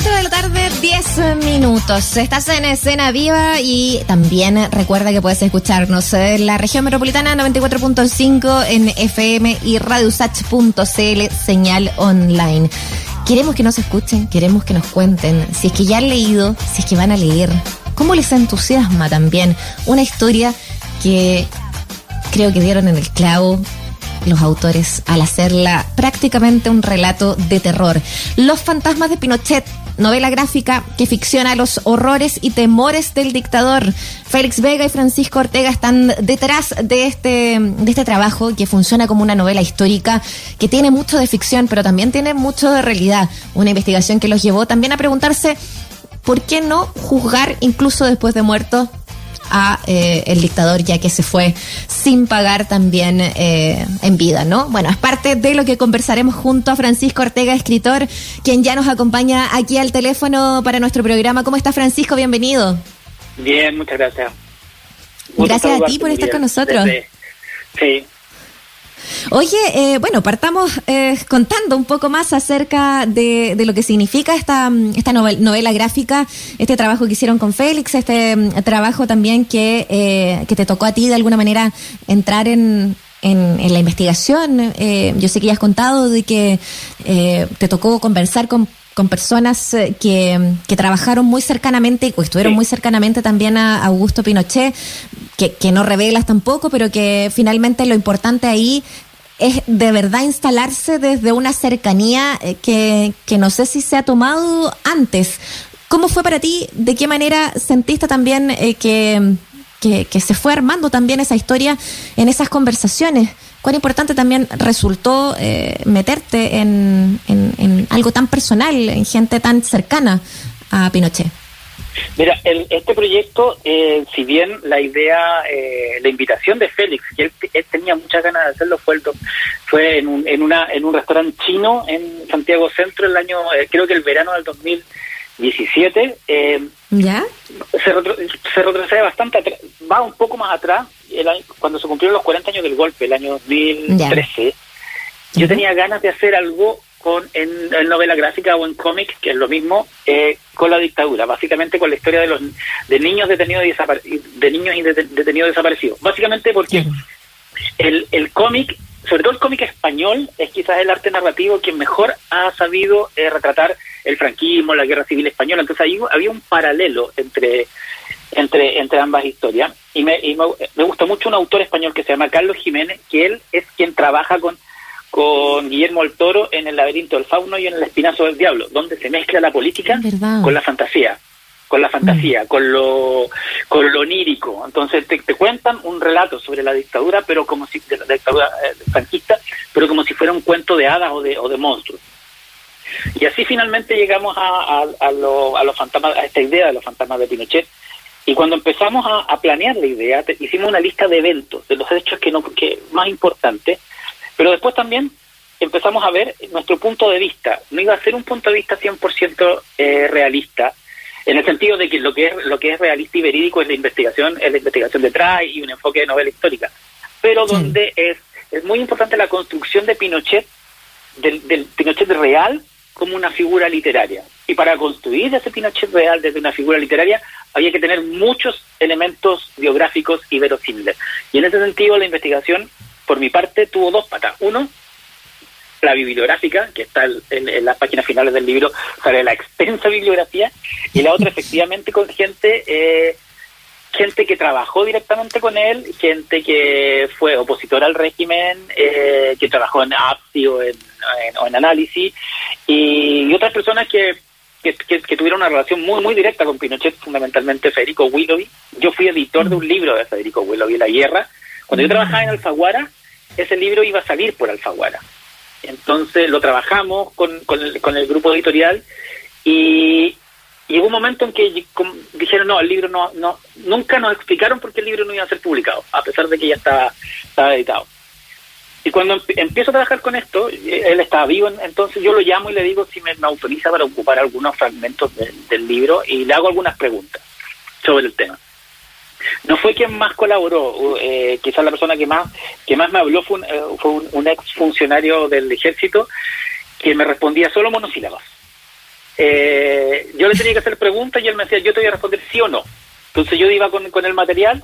4 de la tarde, 10 minutos. Estás en escena viva y también recuerda que puedes escucharnos en la región metropolitana 94.5 en FM y radiosach.cl, señal online. Queremos que nos escuchen, queremos que nos cuenten si es que ya han leído, si es que van a leer, cómo les entusiasma también una historia que creo que dieron en el clavo los autores al hacerla prácticamente un relato de terror. Los fantasmas de Pinochet, novela gráfica que ficciona los horrores y temores del dictador. Félix Vega y Francisco Ortega están detrás de este, de este trabajo que funciona como una novela histórica que tiene mucho de ficción, pero también tiene mucho de realidad. Una investigación que los llevó también a preguntarse ¿por qué no juzgar incluso después de muerto a eh, el dictador ya que se fue sin pagar también eh, en vida, ¿no? Bueno, es parte de lo que conversaremos junto a Francisco Ortega, escritor, quien ya nos acompaña aquí al teléfono para nuestro programa. ¿Cómo está Francisco? Bienvenido. Bien, muchas gracias. gracias a ti por estar con nosotros. sí, Oye, eh, bueno, partamos eh, contando un poco más acerca de, lo que significa esta, esta novela, gráfica, este trabajo que hicieron con Félix, este mm, trabajo también que, eh, que te tocó a ti de alguna manera entrar en, la investigación. yo sé que ya has contado de que te tocó conversar con con personas que, que, trabajaron muy cercanamente o estuvieron muy cercanamente también a Augusto Pinochet, que, no revelas tampoco, pero que finalmente lo importante ahí es de verdad instalarse desde una cercanía eh, que, que no sé si se ha tomado antes. ¿Cómo fue para ti? ¿De qué manera sentiste también eh, que, que, se fue armando también esa historia en esas conversaciones? ¿Cuán importante también resultó eh, meterte en, en, algo tan personal, en gente tan cercana a Pinochet? Mira, este proyecto, eh, si bien la idea, eh, la invitación de Félix, que él, tenía muchas ganas de hacerlo, fue, fue en, un, en, una, en un restaurante chino en Santiago Centro el año, eh, creo que el verano del 2017. ¿Ya? Se, retrocede bastante, va un poco más atrás, el cuando se cumplieron los 40 años del golpe, el año 2013. Yo tenía ganas de hacer algo con en, novela gráfica o en cómic, que es lo mismo, eh, con la dictadura, básicamente con la historia de los de niños detenidos y de niños y detenidos desaparecidos. Básicamente porque el, el cómic, sobre todo el cómic español, es quizás el arte narrativo que mejor ha sabido eh, retratar el franquismo, la guerra civil española. Entonces ahí había un paralelo entre entre entre ambas historias. Y me, y me, me gusta mucho un autor español que se llama Carlos Jiménez, que él es quien trabaja con con Guillermo el Toro en El laberinto del fauno y en El espinazo del diablo, donde se mezcla la política con la fantasía, con la fantasía, mm. con lo con lo onírico. Entonces te, cuentan un relato sobre la dictadura, pero como si de la dictadura eh, franquista, pero como si fuera un cuento de hadas o de, o de monstruos. Y así finalmente llegamos a, a, los fantasmas, a esta idea de los fantasmas de Pinochet. Y cuando empezamos a, planear la idea, hicimos una lista de eventos, de los hechos que, no, que más importantes, pero después también empezamos a ver nuestro punto de vista. No iba a ser un punto de vista 100% eh, realista, en el sentido de que lo que es lo que es realista y verídico es la investigación, es la investigación detrás y un enfoque de novela histórica. Pero donde es, es muy importante la construcción de Pinochet, del, del Pinochet real, como una figura literaria. Y para construir ese Pinochet real desde una figura literaria había que tener muchos elementos biográficos y verosímiles. Y en ese sentido la investigación por mi parte, tuvo dos patas. Uno, la bibliográfica, que está en, las páginas finales del libro, sale la extensa bibliografía, y la otra, efectivamente, con gente eh, gente que trabajó directamente con él, gente que fue opositora al régimen, eh, que trabajó en APSI o en, en, análisis, y, otras personas que, que, tuvieron una relación muy muy directa con Pinochet, fundamentalmente Federico Willoughby. Yo fui editor de un libro de Federico Willoughby, La Guerra. Cuando yo trabajaba en Alfaguara, ese libro iba a salir por Alfaguara. Entonces lo trabajamos con, con, el, grupo editorial y, hubo un momento en que dijeron, no, el libro no, no, nunca nos explicaron por qué el libro no iba a ser publicado, a pesar de que ya estaba, estaba editado. Y cuando empiezo a trabajar con esto, él estaba vivo, entonces yo lo llamo y le digo si me, autoriza para ocupar algunos fragmentos del libro y le hago algunas preguntas sobre el tema. No fue quien más colaboró, eh, quizás la persona que más que más me habló fue un, eh, fue un, ex funcionario del ejército que me respondía solo monosílabos. Eh, eh, yo le tenía que hacer preguntas y él me decía, yo te voy a responder sí o no. Entonces yo iba con, con el material,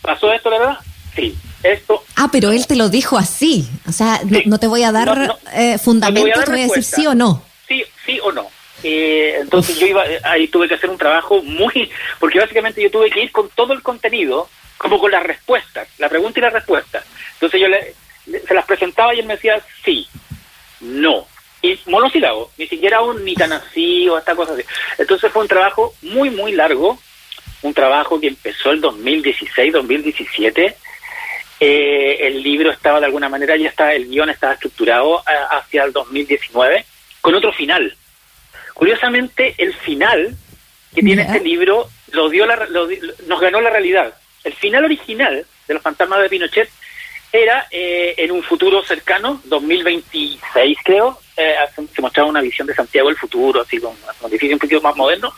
pasó esto, la verdad, sí. Esto. Ah, pero él te lo dijo así. O sea, no, te voy a dar no, eh, fundamentos, te voy a, decir sí o no. Sí, sí o no. Eh, entonces yo iba, ahí tuve que hacer un trabajo muy, porque básicamente yo tuve que ir con todo el contenido, como con las respuestas, la pregunta y la respuesta. Entonces yo le, se las presentaba y él me decía sí, no, y monosílabo, ni siquiera un ni tan así o esta cosa así. Entonces fue un trabajo muy, muy largo, un trabajo que empezó el 2016, 2017. Eh, el libro estaba de alguna manera, ya estaba, el guion estaba estructurado eh, hacia el 2019, con otro final. Curiosamente, el final que tiene este libro lo dio, la, nos ganó la realidad. El final original de Los Fantasmas de Pinochet era eh, en un futuro cercano, 2026 creo, eh, se mostraba una visión de Santiago del futuro, así con un edificio un poquito más moderno,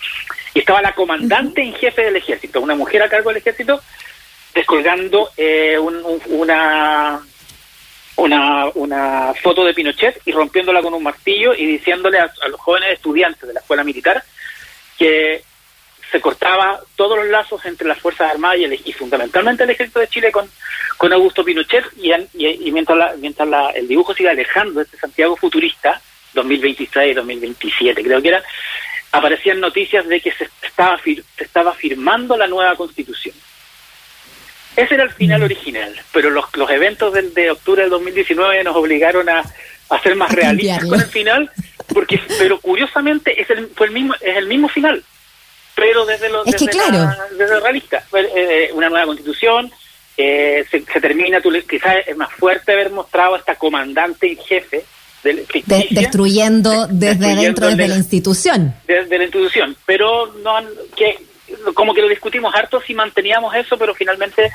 y estaba la comandante en jefe del ejército, una mujer a cargo del ejército, descolgando eh, una, una, una foto de Pinochet y rompiéndola con un martillo y diciéndole a los jóvenes estudiantes de la escuela militar que se cortaba todos los lazos entre las Fuerzas Armadas y, el, y fundamentalmente el ejército de Chile con, con Augusto Pinochet y, mientras, la, mientras la, el dibujo sigue alejando este Santiago futurista, 2026, 2027 creo que era, aparecían noticias de que se estaba, se estaba firmando la nueva constitución. Ese era el final mm. original, pero los, los eventos del, de octubre del 2019 nos obligaron a, a ser más realistas con el final, porque pero curiosamente es el, fue el mismo, es el mismo final pero desde lo, desde, desde realista. Eh, una nueva constitución, eh, se, termina, tú, quizás es más fuerte haber mostrado a esta comandante en jefe del, destruyendo desde dentro de la institución. Desde la institución, pero no que como que lo discutimos harto si manteníamos eso, pero finalmente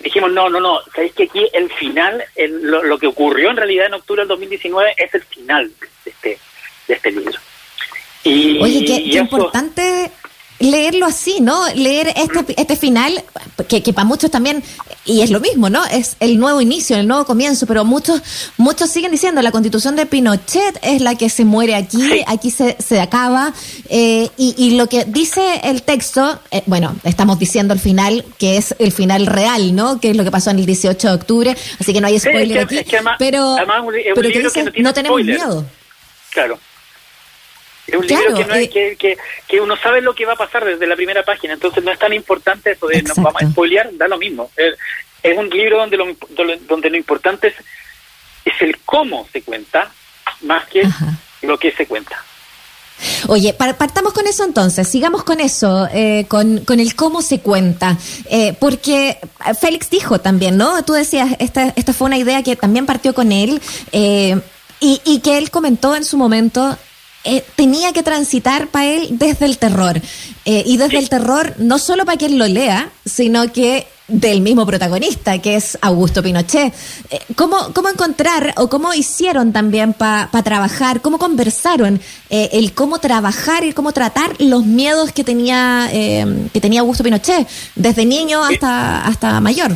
dijimos, no, no, no, sabéis que aquí el final, lo, que ocurrió en realidad en octubre del 2019 es el final de este, de este libro. Y, Oye, qué, importante leerlo así, ¿no? Leer este, este final, que, que para muchos también, y es lo mismo, ¿no? Es el nuevo inicio, el nuevo comienzo, pero muchos, muchos siguen diciendo, la constitución de Pinochet es la que se muere aquí, aquí se, se acaba, eh, y, y, lo que dice el texto, eh, bueno, estamos diciendo el final, que es el final real, ¿no? Que es lo que pasó en el 18 de octubre, así que no hay spoiler aquí, pero, pero que dice, no, tenemos miedo. Claro. Es un libro que, no es, eh, que, que, uno sabe lo que va a pasar desde la primera página, entonces no es tan importante eso de nos vamos a spoilear, da lo mismo. Es, un libro donde lo, donde lo importante es, es el cómo se cuenta más que lo que se cuenta. Oye, partamos con eso entonces, sigamos con eso, eh, con, con, el cómo se cuenta, eh, porque Félix dijo también, ¿no? Tú decías, esta, esta fue una idea que también partió con él y, y que él comentó en su momento eh, tenía que transitar para él desde el terror. Eh, y desde el terror, no solo para que él lo lea, sino que del mismo protagonista, que es Augusto Pinochet. Eh, ¿Cómo, ¿Cómo encontrar o cómo hicieron también para trabajar, cómo conversaron el cómo trabajar y cómo tratar los miedos que tenía, que tenía Augusto Pinochet, desde niño hasta, hasta mayor?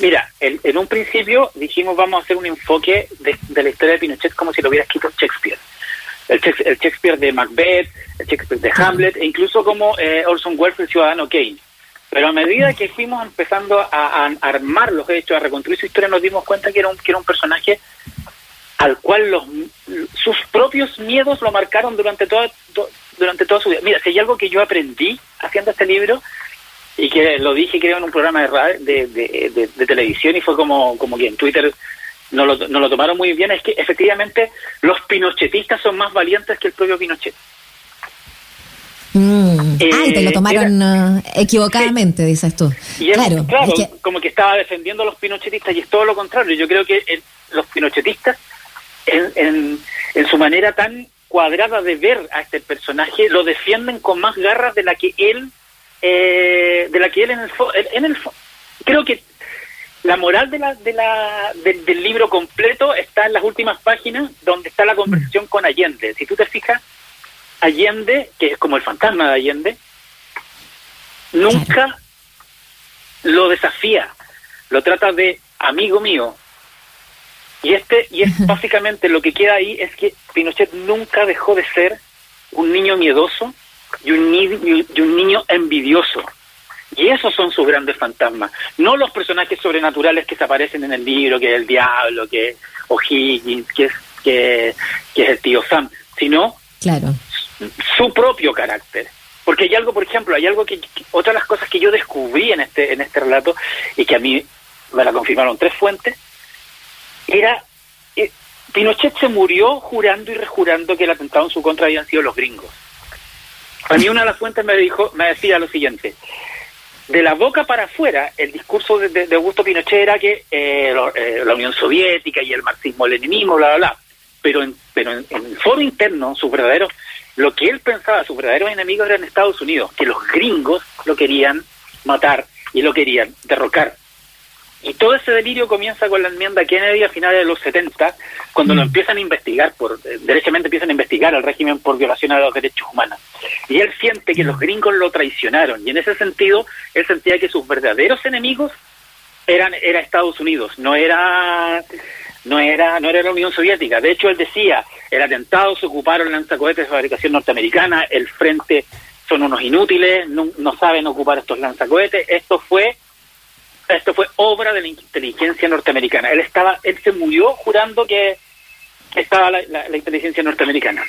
Mira, en, un principio dijimos vamos a hacer un enfoque de, de la historia de Pinochet como si lo hubiera escrito Shakespeare el, Shakespeare de Macbeth, el Shakespeare de Hamlet, e incluso como eh, Orson Welles, el ciudadano Kane. Pero a medida que fuimos empezando a, armar los hechos, a reconstruir su historia, nos dimos cuenta que era un, que era un personaje al cual los, sus propios miedos lo marcaron durante toda, durante toda su vida. Mira, si hay algo que yo aprendí haciendo este libro, y que lo dije creo en un programa de, de, de, de televisión y fue como, como que en Twitter no lo, no lo tomaron muy bien, es que efectivamente los pinochetistas son más valientes que el propio Pinochet. Mm. ah, y te lo eh, tomaron eh, equivocadamente, dices tú. claro, claro como que estaba defendiendo a los pinochetistas y es todo lo contrario. Yo creo que los pinochetistas, en, en, su manera tan cuadrada de ver a este personaje, lo defienden con más garras de la que él, eh, de la que él en el, en el creo que la moral de la, de la, del libro completo está en las últimas páginas donde está la conversación con Allende. Si tú te fijas, Allende, que es como el fantasma de Allende, nunca lo desafía, lo trata de amigo mío. Y este y es básicamente lo que queda ahí es que Pinochet nunca dejó de ser un niño miedoso y un, y un niño envidioso. Y esos son sus grandes fantasmas, no los personajes sobrenaturales que se aparecen en el libro, que es el diablo, que es O'Higgins, que es, que, que es el tío Sam, sino claro. su propio carácter. Porque hay algo, por ejemplo, hay algo que, otra de las cosas que yo descubrí en este en este relato y que a mí me la confirmaron tres fuentes era eh, Pinochet se murió jurando y rejurando que el atentado en su contra habían sido los gringos. A mí una de las fuentes me dijo me decía lo siguiente: de la boca para afuera, el discurso de, Augusto Pinochet era que eh, eh, la Unión Soviética y el marxismo-leninismo, bla, bla, bla. Pero en, pero en, el foro interno, sus verdaderos lo que él pensaba, sus verdaderos enemigos eran Estados Unidos, que los gringos lo querían matar y lo querían derrocar. Y todo ese delirio comienza con la enmienda Kennedy a finales de los 70, cuando lo mm. empiezan a investigar, por eh, derechamente empiezan a investigar al régimen por violación a los derechos humanos. Y él siente que los gringos lo traicionaron, y en ese sentido, él sentía que sus verdaderos enemigos eran era Estados Unidos, no era no era no era la Unión Soviética. De hecho, él decía, el atentado se ocuparon lanzacohetes de fabricación norteamericana, el frente son unos inútiles, no, saben ocupar estos lanzacohetes. Esto fue esto fue obra de la inteligencia norteamericana. Él estaba él se murió jurando que estaba la inteligencia norteamericana.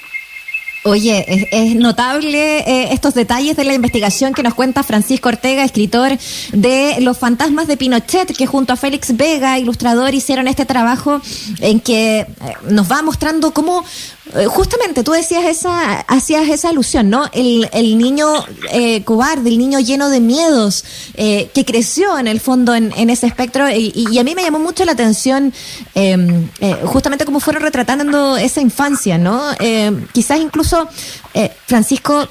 Oye, es, notable eh, estos detalles de la investigación que nos cuenta Francisco Ortega, escritor de Los fantasmas de Pinochet, que junto a Félix Vega, ilustrador, hicieron este trabajo en que eh, nos va mostrando cómo justamente tú decías esa, hacías esa alusión, ¿no? El, el niño eh, cobarde, el niño lleno de miedos, eh, que creció en el fondo en, en ese espectro, y, y, a mí me llamó mucho la atención em, justamente cómo fueron retratando esa infancia, ¿no? quizás incluso Francisco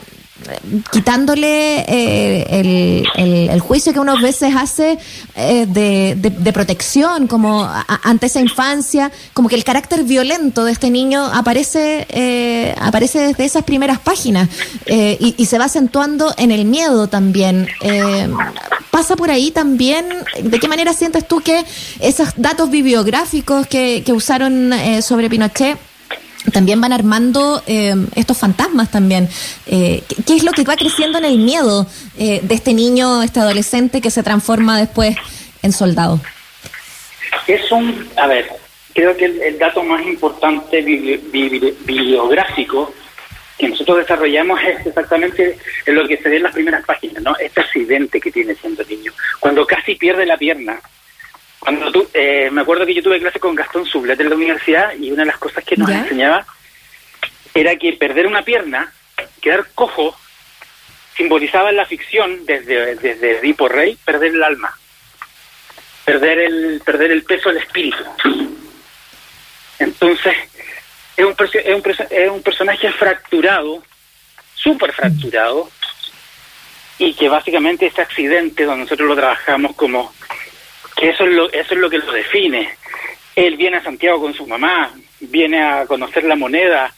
quitándole eh, el, juicio que uno veces hace eh, de, protección, como ante esa infancia, como que el carácter violento de este niño aparece, eh, aparece desde esas primeras páginas y, y, se va acentuando en el miedo también. ¿Pasa por ahí también? ¿De qué manera sientes tú que esos datos bibliográficos que, que usaron sobre Pinochet también van armando eh, estos fantasmas también. Eh, ¿Qué es lo que va creciendo en el miedo eh, de este niño, este adolescente que se transforma después en soldado? Es un, a ver, creo que el, dato más importante bibliográfico que nosotros desarrollamos es exactamente lo que se ve en las primeras páginas, ¿no? Este accidente que tiene siendo niño, cuando casi pierde la pierna, cuando tú, eh, me acuerdo que yo tuve clase con Gastón Sublet en la universidad y una de las cosas que nos enseñaba era que perder una pierna, quedar cojo, simbolizaba en la ficción, desde, desde Edipo Rey, perder el alma, perder el, perder el peso del espíritu. Entonces, es un, es un, es un personaje fracturado, súper fracturado, y que básicamente ese accidente donde nosotros lo trabajamos como que eso es lo, eso es lo que lo define. Él viene a Santiago con su mamá, viene a conocer la moneda,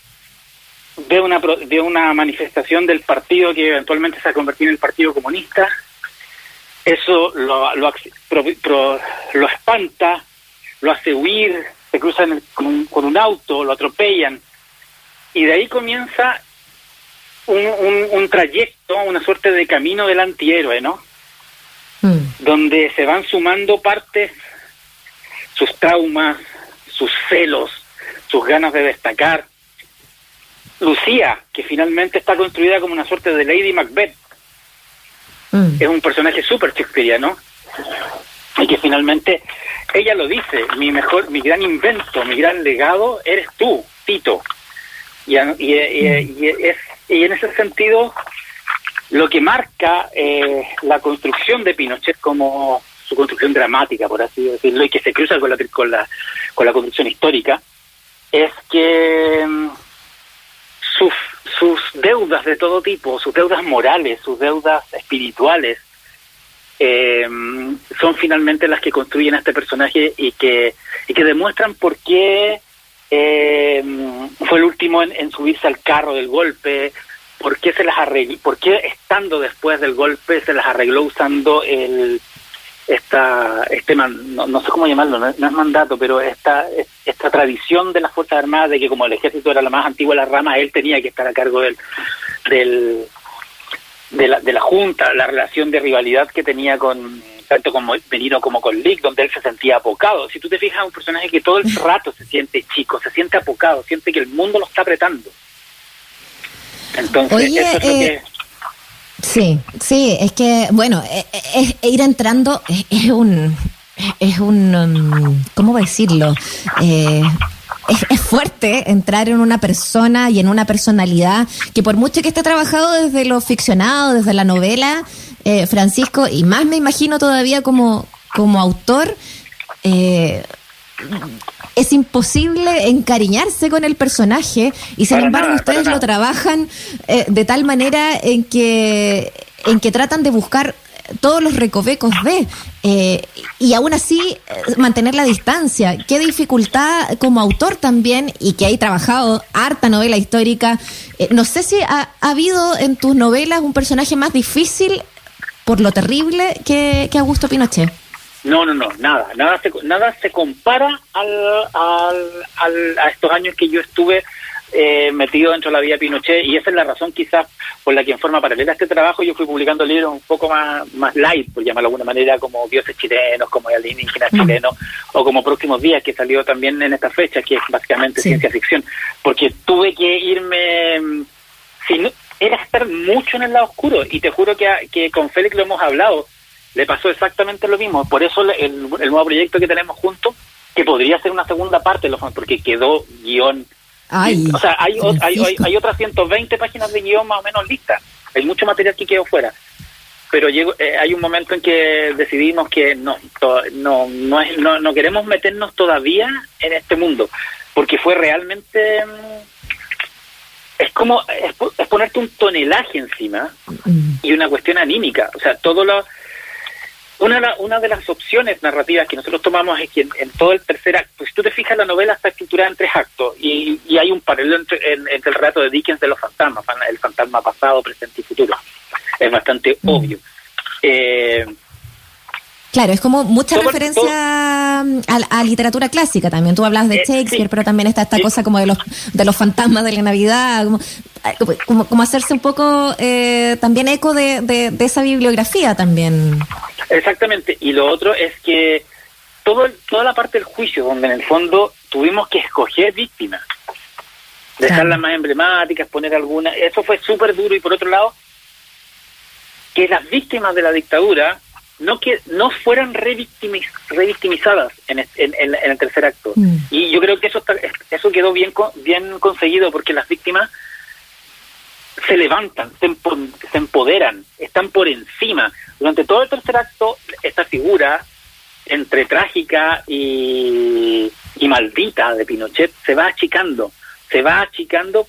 ve una, ve una manifestación del partido que eventualmente se va a convertir en el Partido Comunista, eso lo, lo, lo espanta, lo hace huir, se cruzan con, con, un auto, lo atropellan, y de ahí comienza un, un, un trayecto, una suerte de camino del antihéroe, ¿no? Mm. Donde se van sumando partes, sus traumas, sus celos, sus ganas de destacar. Lucía, que finalmente está construida como una suerte de Lady Macbeth, mm. es un personaje súper shakespeariano y que finalmente ella lo dice, mi mejor, mi gran invento, mi gran legado eres tú, Tito. Y, y, y, es, y en ese sentido lo que marca eh, la construcción de Pinochet como su construcción dramática, por así decirlo, y que se cruza con la, con la, con la construcción histórica, es que mm, sus, sus deudas de todo tipo, sus deudas morales, sus deudas espirituales, eh, son finalmente las que construyen a este personaje y que, y que demuestran por qué eh, fue el último en, subirse al carro del golpe, por qué se las arregló, por qué estando después del golpe se las arregló usando el, esta este no, sé cómo llamarlo, no, es mandato, pero esta esta tradición de las Fuerzas Armadas de que como el ejército era la más antigua de las ramas, él tenía que estar a cargo del, del de la, de la Junta, la relación de rivalidad que tenía con tanto con Benino como con Lick, donde él se sentía apocado. Si tú te fijas, un personaje que todo el rato se siente chico, se siente apocado, siente que el mundo lo está apretando. Entonces, eso es lo que... Eh, sí, sí, es que, bueno, eh, eh, es, ir entrando es, un... Es un... Um, ¿Cómo decirlo? Eh, es, fuerte entrar en una persona y en una personalidad que por mucho que esté trabajado desde lo ficcionado, desde la novela, eh, Francisco, y más me imagino todavía como, como autor, eh, es imposible encariñarse con el personaje y sin embargo ustedes lo trabajan eh, de tal manera en que en que tratan de buscar todos los recovecos de, eh, y aún así eh, mantener la distancia. Qué dificultad como autor también, y que hay trabajado harta novela histórica. No sé si ha, habido en tus novelas un personaje más difícil por lo terrible que, que Augusto Pinochet. No, no, no, nada, nada se, nada se compara al, al, a estos años que yo estuve eh, metido dentro de la vida de Pinochet y esa es la razón quizás por la que en forma paralela a este trabajo yo fui publicando libros un poco más, más light, por llamarlo de alguna manera, como Dioses chilenos, como El indígena mm. chileno, o como Próximos Días, que salió también en esta fecha, que es básicamente ciencia ficción, porque tuve que irme, si no, era estar mucho en el lado oscuro, y te juro que, que con Félix lo hemos hablado, le pasó exactamente lo mismo, por eso el, el nuevo proyecto que tenemos juntos, que podría ser una segunda parte, porque quedó guion o sea, hay, hay, hay, otras 120 páginas de guion más o menos listas. Hay mucho material que quedó fuera. Pero llegó, eh, hay un momento en que decidimos que no, no, no, es, no, no queremos meternos todavía en este mundo, porque fue realmente... Mm, es como es, ponerte un tonelaje encima mm. y una cuestión anímica. O sea, todo lo una, una de las opciones narrativas que nosotros tomamos es que en, todo el tercer acto, si tú te fijas, la novela está estructurada en tres actos y, y hay un paralelo entre, el relato de Dickens de los fantasmas, el fantasma pasado, presente y futuro. Es bastante mm. obvio. Eh, Claro, es como mucha referencia a, literatura clásica también. Tú hablas de eh, Shakespeare, pero también está esta cosa como de los de los fantasmas de la Navidad, como, como, hacerse un poco eh, también eco de, de, esa bibliografía también. Exactamente. Y lo otro es que todo toda la parte del juicio, donde en el fondo tuvimos que escoger víctimas, dejar las más emblemáticas, poner algunas, eso fue súper duro. Y por otro lado, que las víctimas de la dictadura no que no fueran revictimizadas en, el tercer acto. Mm. Y yo creo que eso eso quedó bien bien conseguido porque las víctimas se levantan, se, empoderan, están por encima. Durante todo el tercer acto, esta figura entre trágica y, y maldita de Pinochet se va achicando, se va achicando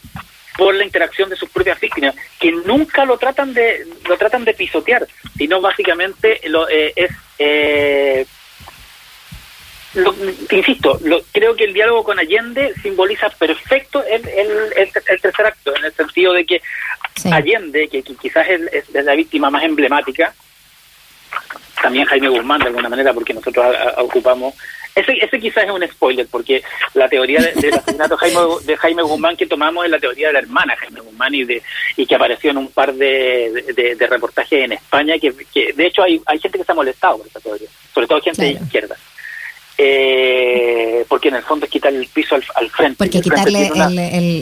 por la interacción de sus propias víctimas, que nunca lo tratan de lo tratan de pisotear, sino básicamente lo, eh, es eh, insisto, lo, creo que el diálogo con Allende simboliza perfecto el, el, tercer acto, en el sentido de que Allende, que, quizás es, la víctima más emblemática, también Jaime Guzmán de alguna manera, porque nosotros ocupamos. Ese, ese quizás es un spoiler, porque la teoría del asesinato Jaime, de Jaime Guzmán que tomamos es la teoría de la hermana Jaime Guzmán y, de, y que apareció en un par de, de, reportajes en España, que, que, de hecho hay, hay gente que se ha molestado por esa teoría, sobre todo gente de izquierda eh, porque en el fondo es quitarle el piso al, frente. Porque quitarle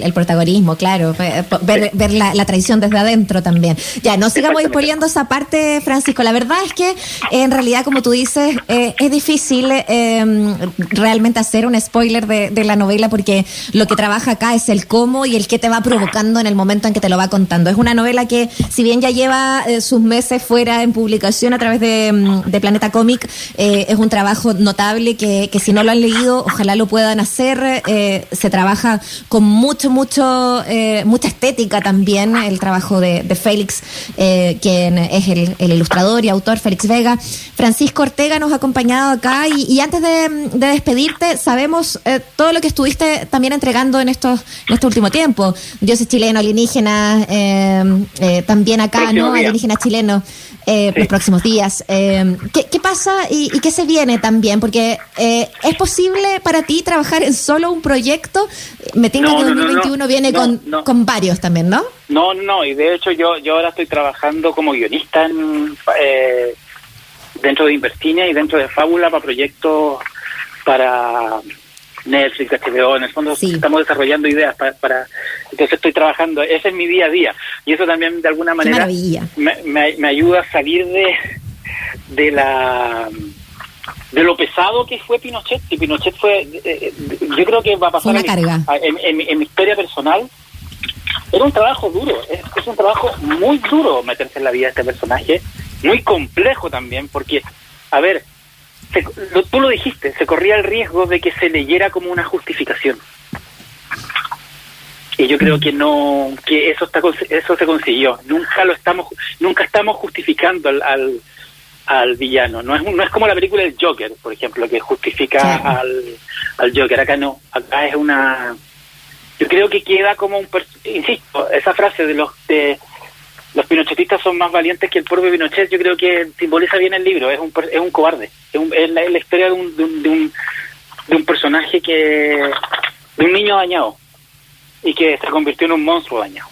el, protagonismo, claro, ver, ver la, la, traición desde adentro también. Ya, no sigamos dispoliendo esa parte, Francisco. La verdad es que en realidad, como tú dices, eh, es difícil eh, realmente hacer un spoiler de, de, la novela porque lo que trabaja acá es el cómo y el qué te va provocando en el momento en que te lo va contando. Es una novela que, si bien ya lleva eh, sus meses fuera en publicación a través de, mm, de Planeta Cómic, eh, es un trabajo notable que que, que, si no lo han leído, ojalá lo puedan hacer. Eh, se trabaja con mucho, mucho, eh, mucha estética también, el trabajo de, de Félix, eh, quien es el, el, ilustrador y autor, Félix Vega. Francisco Ortega nos ha acompañado acá y, y antes de, de, despedirte, sabemos todo lo que estuviste también entregando en, estos, en este último tiempo. Dioses chilenos, alienígenas, también acá, ¿no? Alienígenas chilenos los próximos días. ¿qué, pasa y, qué se viene también? Porque eh, ¿es posible para ti trabajar en solo un proyecto? Me tengo que 2021 viene con, con varios también, ¿no? No, no, y de hecho yo, yo ahora estoy trabajando como guionista en, eh, dentro de Invertinia y dentro de Fábula para proyectos para Netflix, HBO, en el fondo estamos desarrollando ideas para, entonces estoy trabajando, ese es mi día a día. Y eso también de alguna manera me, me, ayuda a salir de de la de lo pesado que fue Pinochet y Pinochet fue eh, eh, yo creo que va a pasar en, mi historia personal era un trabajo duro es, es un trabajo muy duro meterse en la vida de este personaje muy complejo también porque a ver tú lo dijiste, se corría el riesgo de que se leyera como una justificación. Y yo creo que no, que eso está, eso se consiguió. Nunca lo estamos, nunca estamos justificando al, al, villano. No es, no es como la película del Joker, por ejemplo, que justifica al, al Joker. Acá no, acá es una, yo creo que queda como un, insisto, esa frase de los de los pinochetistas son más valientes que el propio Pinochet, yo creo que simboliza bien el libro, es un, es un cobarde, es, la, historia de un, de un, de, un, personaje que, de un niño dañado y que se convirtió en un monstruo dañado.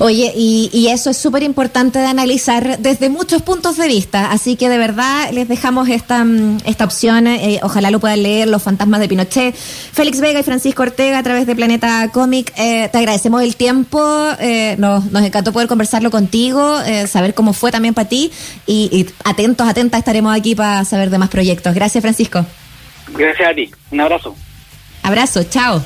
Oye, y, eso es súper importante de analizar desde muchos puntos de vista, así que de verdad les dejamos esta, mm, esta opción, eh, ojalá lo puedan leer Los Fantasmas de Pinochet, Félix Vega y Francisco Ortega a través de Planeta Cómic, eh, te agradecemos el tiempo, eh, nos, nos encantó poder conversarlo contigo, saber cómo fue también para ti y, y atentos, atentas estaremos aquí para saber de más proyectos. Gracias Francisco. Gracias a ti, un abrazo. Abrazo, chao.